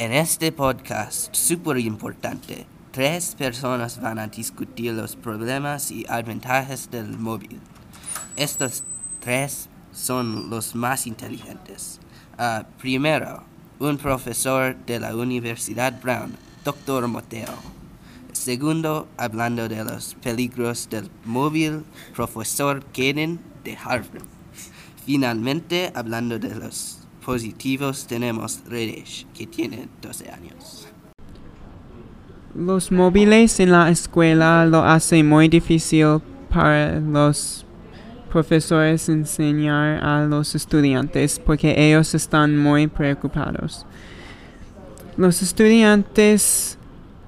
En este podcast súper importante, tres personas van a discutir los problemas y desventajas del móvil. Estos tres son los más inteligentes. Ah, primero, un profesor de la Universidad Brown, Dr. Moteo. Segundo, hablando de los peligros del móvil, profesor Kaden de Harvard. Finalmente, hablando de los positivos, tenemos Redes, que tiene 12 años. Los móviles en la escuela lo hacen muy difícil para los profesores enseñar a los estudiantes porque ellos están muy preocupados. Los estudiantes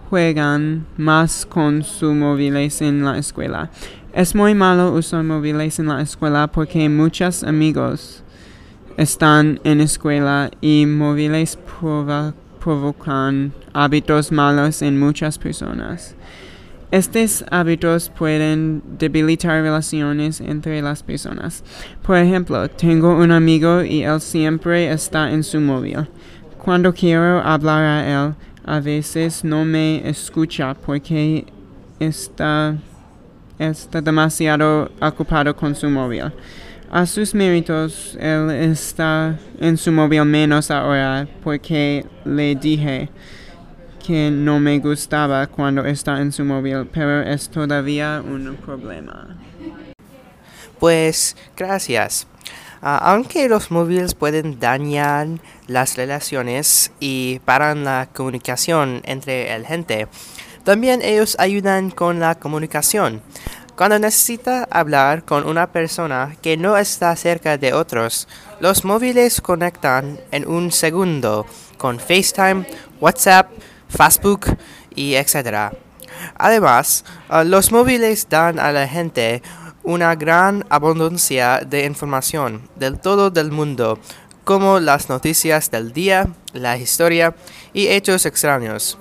juegan más con sus móviles en la escuela. Es muy malo usar móviles en la escuela porque muchos amigos están en escuela y móviles provocan hábitos malos en muchas personas. Estos hábitos pueden debilitar relaciones entre las personas. Por ejemplo, tengo un amigo y él siempre está en su móvil. Cuando quiero hablar a él, a veces no me escucha porque está, está demasiado ocupado con su móvil. A sus méritos, él está en su móvil menos ahora porque le dije que no me gustaba cuando está en su móvil, pero es todavía un problema. Pues gracias. Ah, aunque los móviles pueden dañar las relaciones y paran la comunicación entre la gente, también ellos ayudan con la comunicación. Cuando necesita hablar con una persona que no está cerca de otros, los móviles conectan en un segundo con FaceTime, WhatsApp, Facebook y etc. Además, ah, los móviles dan a la gente una gran abundancia de información del todo del mundo, como las noticias del día, la historia y hechos extraños.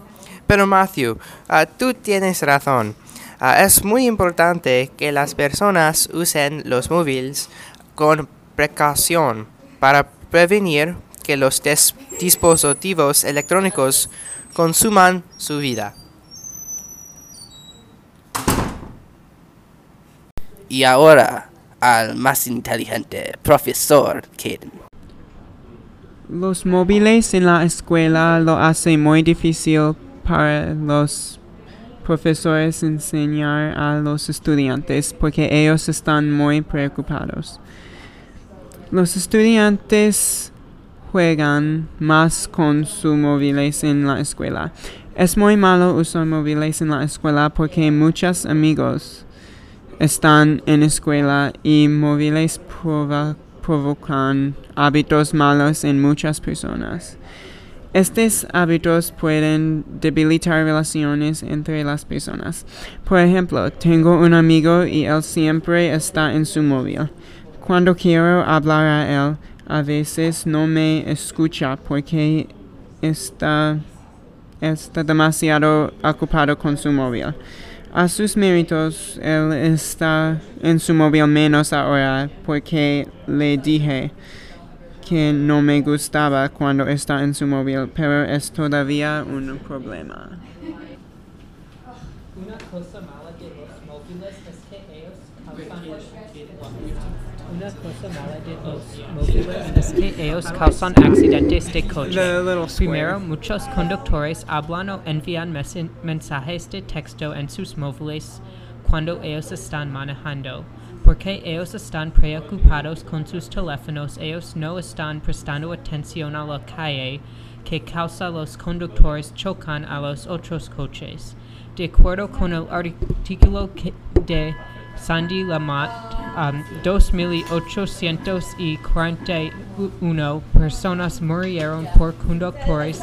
Pero Matthew, ah, tú tienes razón. Ah, es muy importante que las personas usen los móviles con precaución para prevenir que los dispositivos electrónicos consuman su vida. Y ahora al más inteligente, profesor Kaden. Los móviles en la escuela lo hacen muy difícil para los profesores enseñar a los estudiantes porque ellos están muy preocupados. Los estudiantes juegan más con sus móviles en la escuela. Es muy malo usar móviles en la escuela porque muchos amigos están en escuela y móviles provocan hábitos malos en muchas personas. Estos hábitos pueden debilitar relaciones entre las personas. Por ejemplo, tengo un amigo y él siempre está en su móvil. Cuando quiero hablar a él, a veces no me escucha porque está, está demasiado ocupado con su móvil. A sus méritos, él está en su móvil menos ahora porque le dije que no me gustaba cuando está en su móvil, pero es todavía un problema. Una cosa mala de los móviles es que ellos causan accidentes de coche. Primero, muchos conductores hablan o envían mensajes de texto en sus móviles cuando ellos están manejando. Porque ellos están preocupados con sus teléfonos, ellos no están prestando atención a la calle que causa los conductores chocan a los otros coches. De acuerdo con el artículo de Sandy Lamont, um, 2.841 personas murieron por conductores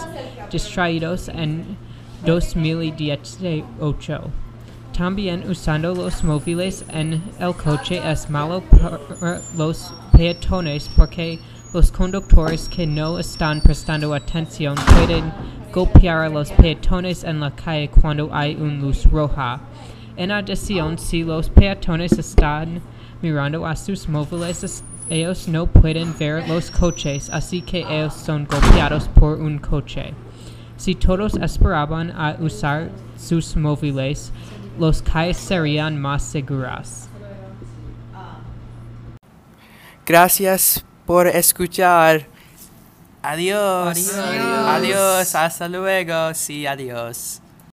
distraídos en 2018. También usando los móviles en el coche es malo para los peatones porque los conductores que no están prestando atención pueden golpear a los peatones en la calle cuando hay una luz roja. En adición, si los peatones están mirando a sus móviles, ellos no pueden ver los coches, así que ellos son golpeados por un coche. Si todos esperaban a usar sus móviles, los calles serían más seguras. Gracias por escuchar. Adiós. Adiós. Adiós. Hasta luego. Sí, adiós.